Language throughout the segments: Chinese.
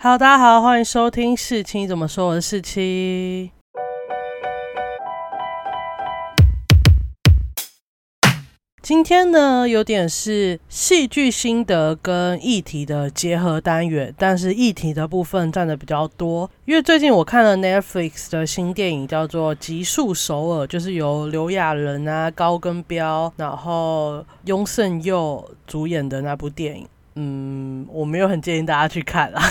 Hello，大家好，欢迎收听四七怎么说，我是四七。今天呢，有点是戏剧心得跟议题的结合单元，但是议题的部分占的比较多。因为最近我看了 Netflix 的新电影，叫做《极速首尔》，就是由刘亚仁啊、高根彪，然后雍胜佑主演的那部电影。嗯，我没有很建议大家去看啊，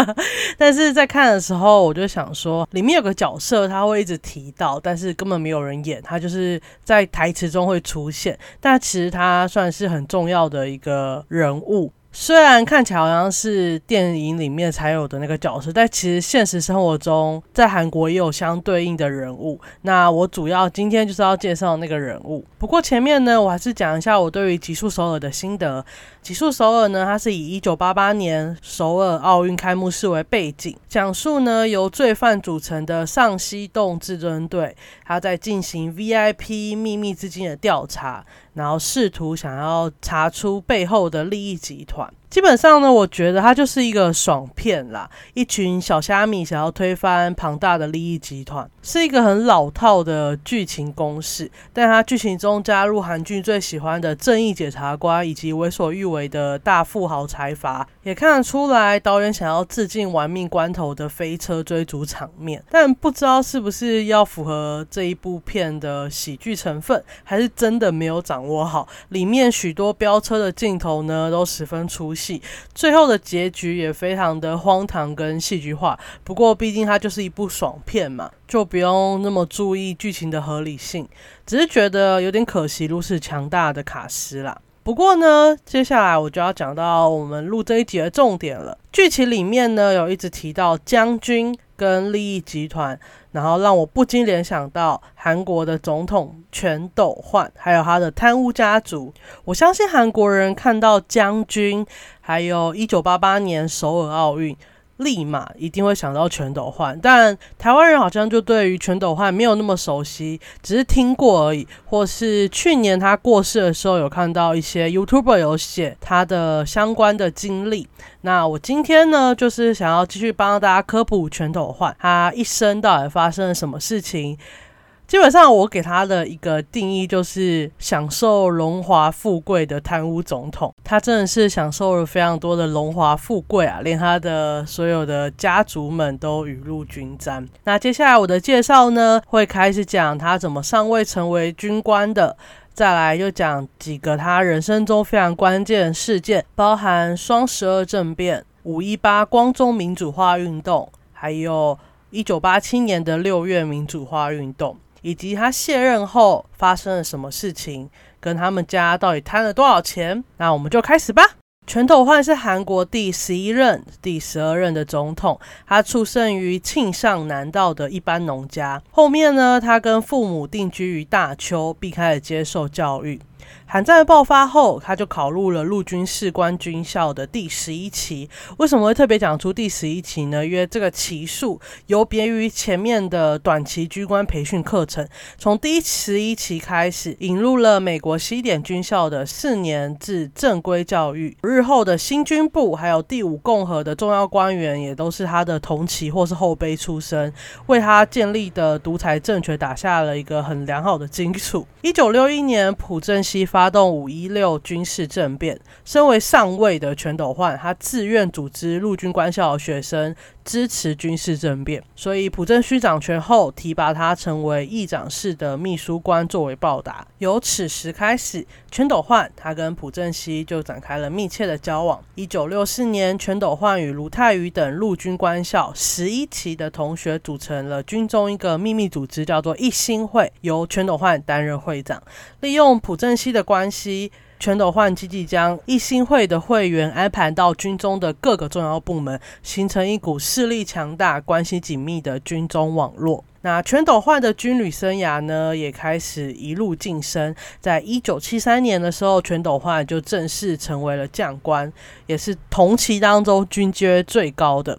但是在看的时候，我就想说，里面有个角色他会一直提到，但是根本没有人演，他就是在台词中会出现，但其实他算是很重要的一个人物。虽然看起来好像是电影里面才有的那个角色，但其实现实生活中在韩国也有相对应的人物。那我主要今天就是要介绍那个人物。不过前面呢，我还是讲一下我对于《极速首尔》的心得。《极速首尔》呢，它是以一九八八年首尔奥运开幕式为背景，讲述呢由罪犯组成的上西洞至尊队，他在进行 VIP 秘密资金的调查。然后试图想要查出背后的利益集团。基本上呢，我觉得它就是一个爽片啦，一群小虾米想要推翻庞大的利益集团，是一个很老套的剧情公式。但它剧情中加入韩剧最喜欢的正义检察官以及为所欲为的大富豪财阀，也看得出来导演想要致敬玩命关头的飞车追逐场面。但不知道是不是要符合这一部片的喜剧成分，还是真的没有掌握好。里面许多飙车的镜头呢，都十分出。戏最后的结局也非常的荒唐跟戏剧化，不过毕竟它就是一部爽片嘛，就不用那么注意剧情的合理性，只是觉得有点可惜，如此强大的卡斯啦。不过呢，接下来我就要讲到我们录这一集的重点了。剧情里面呢，有一直提到将军跟利益集团。然后让我不禁联想到韩国的总统全斗焕，还有他的贪污家族。我相信韩国人看到将军，还有一九八八年首尔奥运。立马一定会想到全斗焕，但台湾人好像就对于全斗焕没有那么熟悉，只是听过而已，或是去年他过世的时候有看到一些 YouTuber 有写他的相关的经历。那我今天呢，就是想要继续帮大家科普全斗焕，他一生到底发生了什么事情。基本上，我给他的一个定义就是享受荣华富贵的贪污总统。他真的是享受了非常多的荣华富贵啊，连他的所有的家族们都雨露均沾。那接下来我的介绍呢，会开始讲他怎么上位成为军官的，再来又讲几个他人生中非常关键事件，包含双十二政变、五一八光宗民主化运动，还有一九八七年的六月民主化运动。以及他卸任后发生了什么事情，跟他们家到底贪了多少钱？那我们就开始吧。全斗焕是韩国第十一任、第十二任的总统，他出生于庆尚南道的一般农家。后面呢，他跟父母定居于大邱，并开始接受教育。韩战爆发后，他就考入了陆军士官军校的第十一期。为什么会特别讲出第十一期呢？因为这个期数有别于前面的短期军官培训课程，从第十一期开始引入了美国西点军校的四年制正规教育。日后的新军部还有第五共和的重要官员也都是他的同期或是后辈出身，为他建立的独裁政权打下了一个很良好的基础。一九六一年，朴正七发动五一六军事政变，身为上尉的全斗焕，他自愿组织陆军官校的学生支持军事政变，所以朴正熙掌权后提拔他成为议长室的秘书官作为报答。由此时开始，全斗焕他跟朴正熙就展开了密切的交往。一九六四年，全斗焕与卢泰愚等陆军官校十一期的同学组成了军中一个秘密组织，叫做一心会，由全斗焕担任会长，利用朴正熙的。关系，全斗焕积极将一心会的会员安排到军中的各个重要部门，形成一股势力强大、关系紧密的军中网络。那全斗焕的军旅生涯呢，也开始一路晋升。在一九七三年的时候，全斗焕就正式成为了将官，也是同期当中军阶最高的。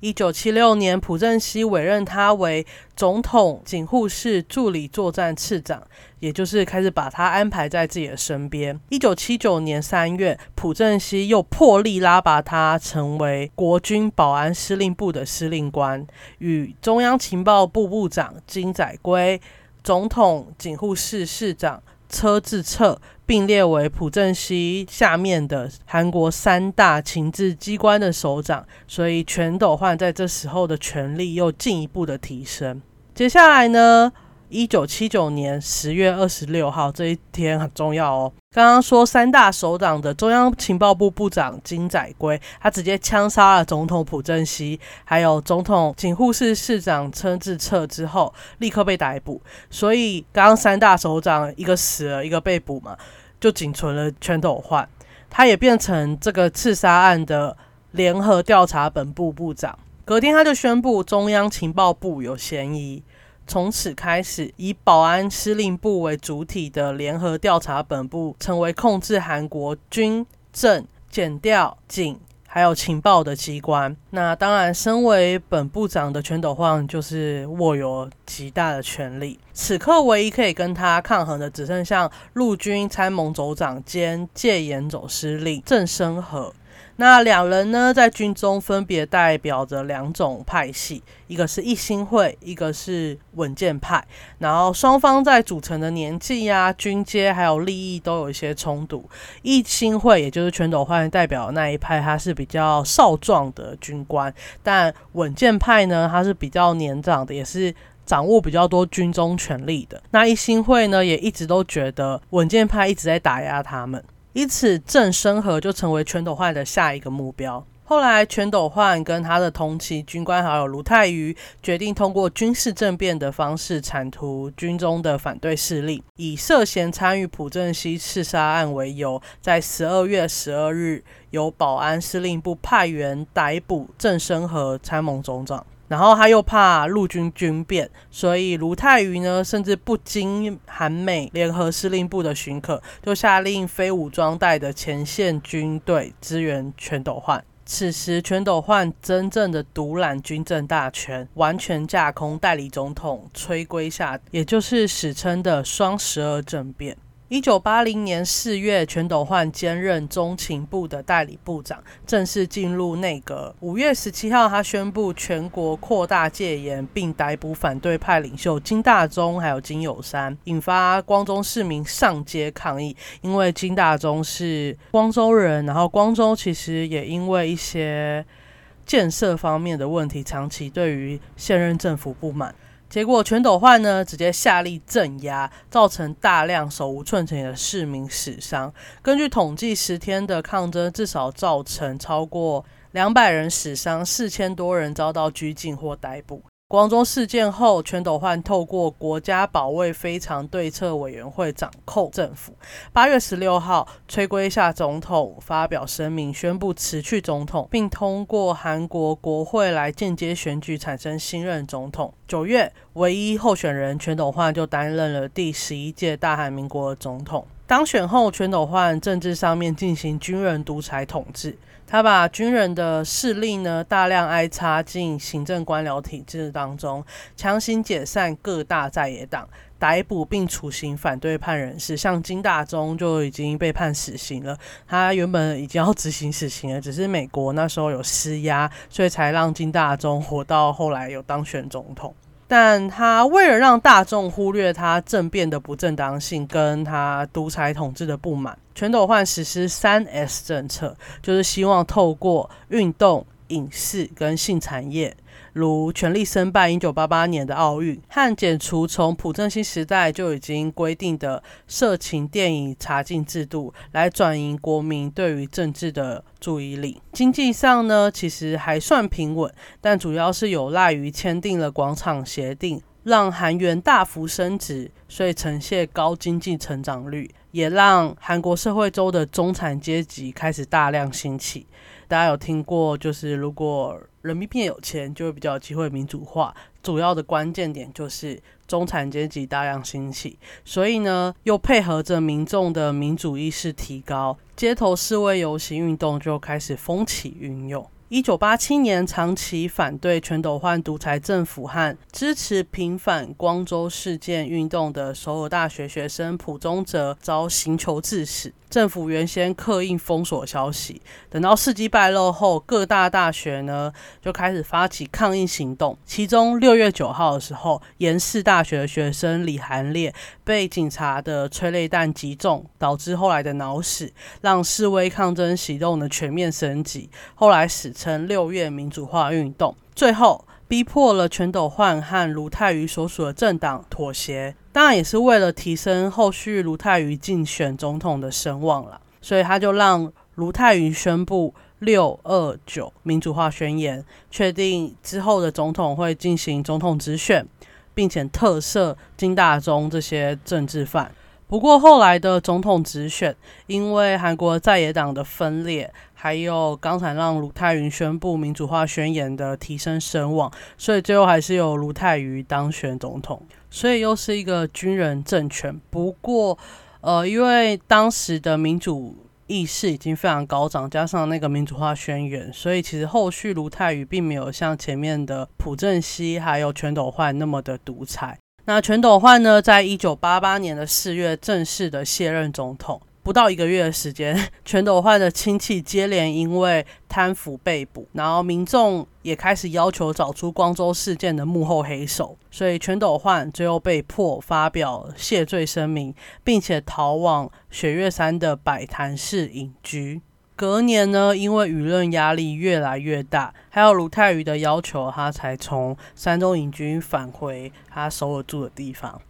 一九七六年，朴正熙委任他为总统警护室助理作战次长，也就是开始把他安排在自己的身边。一九七九年三月，朴正熙又破例拉拔他成为国军保安司令部的司令官，与中央情报部部长金载圭、总统警护室室长车志策。并列为朴正熙下面的韩国三大情治机关的首长，所以全斗焕在这时候的权力又进一步的提升。接下来呢？一九七九年十月二十六号这一天很重要哦。刚刚说三大首长的中央情报部部长金载圭，他直接枪杀了总统朴正熙，还有总统警护室室长车志策之后，立刻被逮捕。所以刚刚三大首长一个死了，一个被捕嘛，就仅存了全斗焕，他也变成这个刺杀案的联合调查本部部长。隔天他就宣布中央情报部有嫌疑。从此开始，以保安司令部为主体的联合调查本部，成为控制韩国军政、检调、警还有情报的机关。那当然，身为本部长的全斗焕就是握有极大的权力。此刻，唯一可以跟他抗衡的，只剩下陆军参谋总长兼戒严总司令郑生和。那两人呢，在军中分别代表着两种派系，一个是一心会，一个是稳健派。然后双方在组成的年纪呀、军阶还有利益都有一些冲突。一心会也就是全斗焕代表那一派，他是比较少壮的军官；但稳健派呢，他是比较年长的，也是掌握比较多军中权力的。那一心会呢，也一直都觉得稳健派一直在打压他们。因此，郑升和就成为全斗焕的下一个目标。后来，全斗焕跟他的同期军官好友卢泰愚决定通过军事政变的方式铲除军中的反对势力，以涉嫌参与朴正熙刺杀案为由，在十二月十二日由保安司令部派员逮捕郑升和参谋总长。然后他又怕陆军军变，所以卢泰愚呢，甚至不经韩美联合司令部的许可，就下令非武装带的前线军队支援全斗焕。此时，全斗焕真正的独揽军政大权，完全架空代理总统崔圭夏，也就是史称的双十二政变。一九八零年四月，全斗焕兼任中情部的代理部长，正式进入内阁。五月十七号，他宣布全国扩大戒严，并逮捕反对派领袖金大中还有金友山，引发光州市民上街抗议。因为金大中是光州人，然后光州其实也因为一些建设方面的问题，长期对于现任政府不满。结果全斗焕呢，直接下令镇压，造成大量手无寸铁的市民死伤。根据统计，十天的抗争至少造成超过两百人死伤，四千多人遭到拘禁或逮捕。光州事件后，全斗焕透过国家保卫非常对策委员会掌控政府。八月十六号，崔圭夏总统发表声明，宣布辞去总统，并通过韩国国会来间接选举产生新任总统。九月，唯一候选人全斗焕就担任了第十一届大韩民国总统。当选后，全斗焕政治上面进行军人独裁统治。他把军人的势力呢大量挨插进行政官僚体制当中，强行解散各大在野党，逮捕并处刑反对派人士，像金大中就已经被判死刑了。他原本已经要执行死刑了，只是美国那时候有施压，所以才让金大中活到后来有当选总统。但他为了让大众忽略他政变的不正当性，跟他独裁统治的不满，全斗焕实施三 S 政策，就是希望透过运动、影视跟性产业。如全力申办一九八八年的奥运，和解除从朴正熙时代就已经规定的色情电影查禁制度，来转移国民对于政治的注意力。经济上呢，其实还算平稳，但主要是有赖于签订了广场协定，让韩元大幅升值，所以呈现高经济成长率，也让韩国社会中的中产阶级开始大量兴起。大家有听过，就是如果人民币有钱，就会比较有机会民主化。主要的关键点就是中产阶级大量兴起，所以呢，又配合着民众的民主意识提高，街头示威游行运动就开始风起云涌。一九八七年，长期反对全斗焕独裁政府和支持平反光州事件运动的首尔大学学生朴宗哲遭刑求致死。政府原先刻印封锁消息，等到事迹败露后，各大大学呢就开始发起抗议行动。其中六月九号的时候，延世大学的学生李韩烈被警察的催泪弹击中，导致后来的脑死，让示威抗争行动的全面升级。后来史称六月民主化运动。最后逼迫了全斗焕和卢泰愚所属的政党妥协。当然也是为了提升后续卢泰愚竞选总统的声望了，所以他就让卢泰愚宣布六二九民主化宣言，确定之后的总统会进行总统直选，并且特赦金大中这些政治犯。不过后来的总统直选，因为韩国在野党的分裂，还有刚才让卢泰愚宣布民主化宣言的提升声望，所以最后还是由卢泰愚当选总统。所以又是一个军人政权，不过，呃，因为当时的民主意识已经非常高涨，加上那个民主化宣言，所以其实后续卢泰愚并没有像前面的朴正熙还有全斗焕那么的独裁。那全斗焕呢，在一九八八年的四月正式的卸任总统。不到一个月的时间，全斗焕的亲戚接连因为贪腐被捕，然后民众也开始要求找出光州事件的幕后黑手，所以全斗焕最后被迫发表谢罪声明，并且逃往雪月山的百潭市隐居。隔年呢，因为舆论压力越来越大，还有卢泰愚的要求，他才从山东隐居返回他首尔住的地方。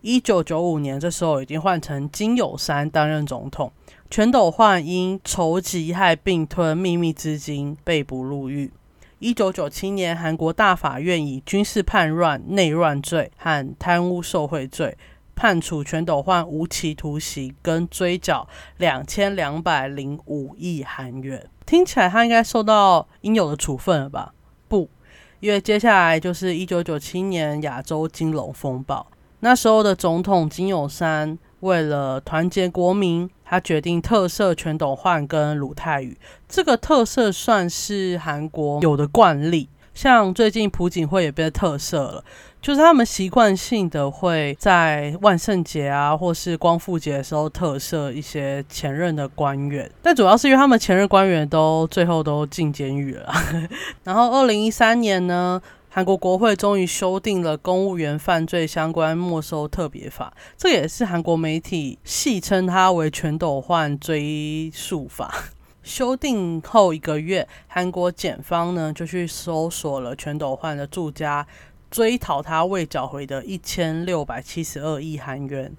一九九五年，这时候已经换成金友山担任总统。全斗焕因筹集害并吞秘密资金被捕入狱。一九九七年，韩国大法院以军事叛乱、内乱罪和贪污受贿罪，判处全斗焕无期徒刑跟追缴两千两百零五亿韩元。听起来他应该受到应有的处分了吧？不，因为接下来就是一九九七年亚洲金融风暴。那时候的总统金友山为了团结国民，他决定特赦全斗焕跟鲁泰宇。这个特赦算是韩国有的惯例，像最近朴槿惠也被特赦了，就是他们习惯性的会在万圣节啊，或是光复节的时候特赦一些前任的官员。但主要是因为他们前任官员都最后都进监狱了。然后二零一三年呢？韩国国会终于修订了公务员犯罪相关没收特别法，这也是韩国媒体戏称它为“全斗焕追诉法”。修订后一个月，韩国检方呢就去搜索了全斗焕的住家，追讨他未缴回的一千六百七十二亿韩元。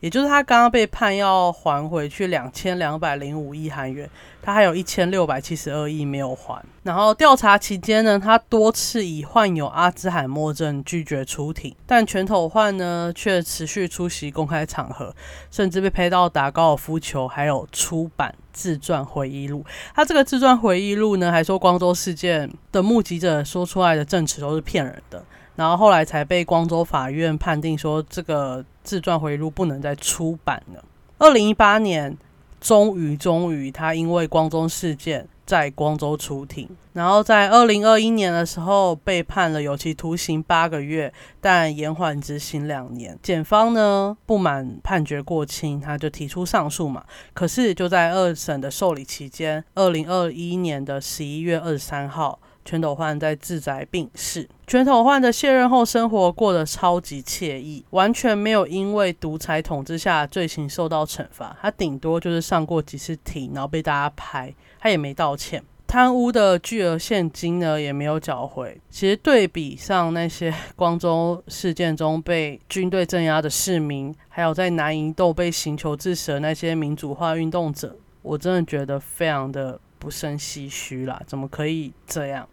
也就是他刚刚被判要还回去两千两百零五亿韩元，他还有一千六百七十二亿没有还。然后调查期间呢，他多次以患有阿兹海默症拒绝出庭，但全头焕呢却持续出席公开场合，甚至被拍到打高尔夫球，还有出版自传回忆录。他这个自传回忆录呢，还说光州事件的目击者说出来的证词都是骗人的。然后后来才被光州法院判定说，这个自传回忆录不能再出版了。二零一八年，终于终于，他因为光州事件在光州出庭。然后在二零二一年的时候，被判了有期徒刑八个月，但延缓执行两年。检方呢不满判决过轻，他就提出上诉嘛。可是就在二审的受理期间，二零二一年的十一月二十三号。全斗焕在自宅病逝。全斗焕的卸任后生活过得超级惬意，完全没有因为独裁统治下罪行受到惩罚。他顶多就是上过几次庭，然后被大家拍，他也没道歉。贪污的巨额现金呢，也没有缴回。其实对比上那些光州事件中被军队镇压的市民，还有在南营斗被刑求致死的那些民主化运动者，我真的觉得非常的。不胜唏嘘啦，怎么可以这样？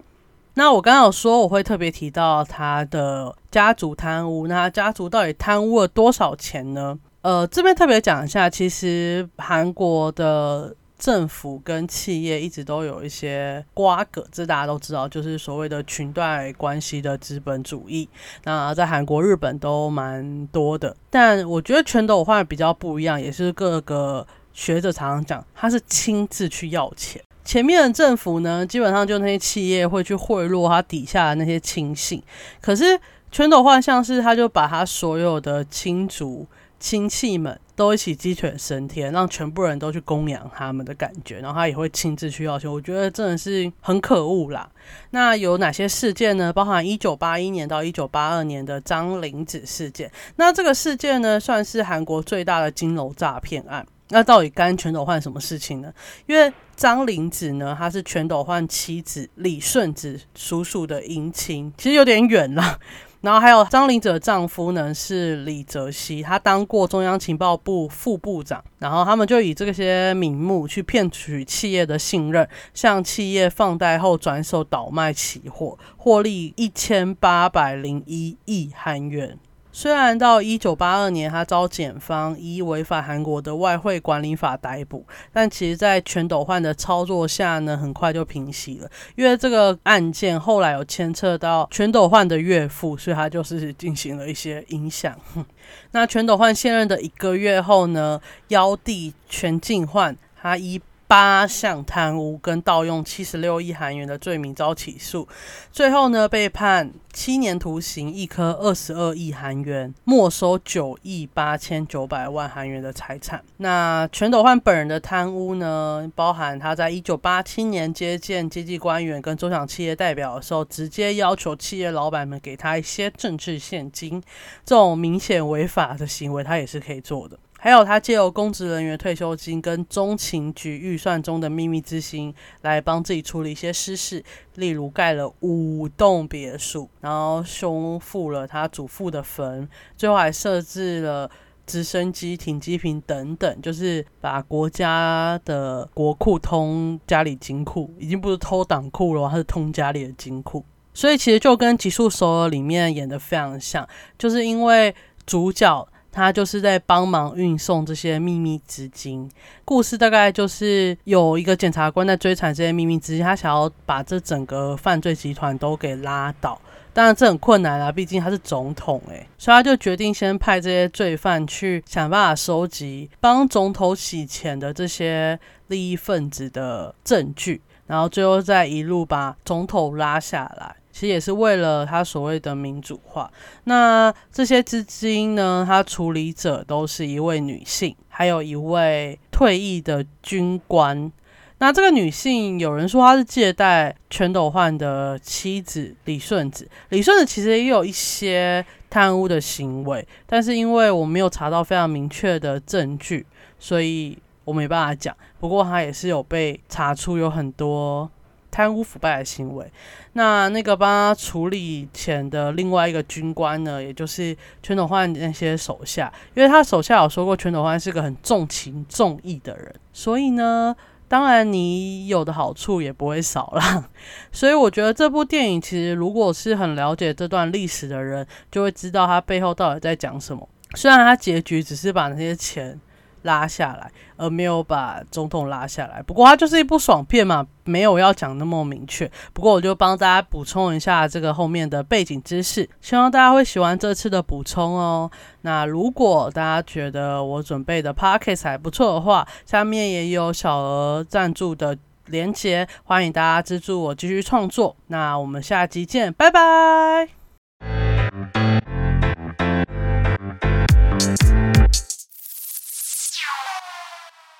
那我刚刚有说我会特别提到他的家族贪污，那他家族到底贪污了多少钱呢？呃，这边特别讲一下，其实韩国的政府跟企业一直都有一些瓜葛，这大家都知道，就是所谓的裙带关系的资本主义。那在韩国、日本都蛮多的，但我觉得全斗焕比较不一样，也是各个。学者常常讲，他是亲自去要钱，前面的政府呢，基本上就那些企业会去贿赂他底下的那些亲信，可是全斗焕像是他就把他所有的亲族。亲戚们都一起鸡犬升天，让全部人都去供养他们的感觉，然后他也会亲自去要求。我觉得真的是很可恶啦。那有哪些事件呢？包含一九八一年到一九八二年的张灵子事件。那这个事件呢，算是韩国最大的金融诈骗案。那到底干全斗焕什么事情呢？因为张灵子呢，她是全斗焕妻子李顺子叔叔的姻亲，其实有点远了。然后还有张灵子的丈夫呢，是李泽熙，他当过中央情报部副部长。然后他们就以这些名目去骗取企业的信任，向企业放贷后转手倒卖期货，获利一千八百零一亿韩元。虽然到一九八二年，他遭检方依违反韩国的外汇管理法逮捕，但其实，在全斗焕的操作下呢，很快就平息了。因为这个案件后来有牵扯到全斗焕的岳父，所以他就是进行了一些影响。那全斗焕现任的一个月后呢，幺弟全进焕，他一。八项贪污跟盗用七十六亿韩元的罪名遭起诉，最后呢被判七年徒刑，一颗二十二亿韩元，没收九亿八千九百万韩元的财产。那全斗焕本人的贪污呢，包含他在一九八七年接见经济官员跟中小企业代表的时候，直接要求企业老板们给他一些政治现金，这种明显违法的行为，他也是可以做的。还有，他借由公职人员退休金跟中情局预算中的秘密资金来帮自己处理一些私事，例如盖了五栋别墅，然后修复了他祖父的坟，最后还设置了直升机停机坪等等，就是把国家的国库通家里金库，已经不是偷党库了，他是通家里的金库。所以其实就跟《极速首尔》里面演的非常像，就是因为主角。他就是在帮忙运送这些秘密资金。故事大概就是有一个检察官在追查这些秘密资金，他想要把这整个犯罪集团都给拉倒。当然这很困难啊，毕竟他是总统诶，所以他就决定先派这些罪犯去想办法收集帮总统洗钱的这些利益分子的证据，然后最后再一路把总统拉下来。其实也是为了他所谓的民主化。那这些资金呢？他处理者都是一位女性，还有一位退役的军官。那这个女性，有人说她是借贷全斗焕的妻子李顺子。李顺子其实也有一些贪污的行为，但是因为我没有查到非常明确的证据，所以我没办法讲。不过他也是有被查出有很多。贪污腐败的行为，那那个帮他处理钱的另外一个军官呢，也就是全斗焕那些手下，因为他手下有说过，全斗焕是个很重情重义的人，所以呢，当然你有的好处也不会少啦。所以我觉得这部电影其实，如果是很了解这段历史的人，就会知道他背后到底在讲什么。虽然他结局只是把那些钱。拉下来，而没有把总统拉下来。不过它就是一部爽片嘛，没有要讲那么明确。不过我就帮大家补充一下这个后面的背景知识，希望大家会喜欢这次的补充哦。那如果大家觉得我准备的 p o c k e t 还不错的话，下面也有小额赞助的连结，欢迎大家资助我继续创作。那我们下集见，拜拜。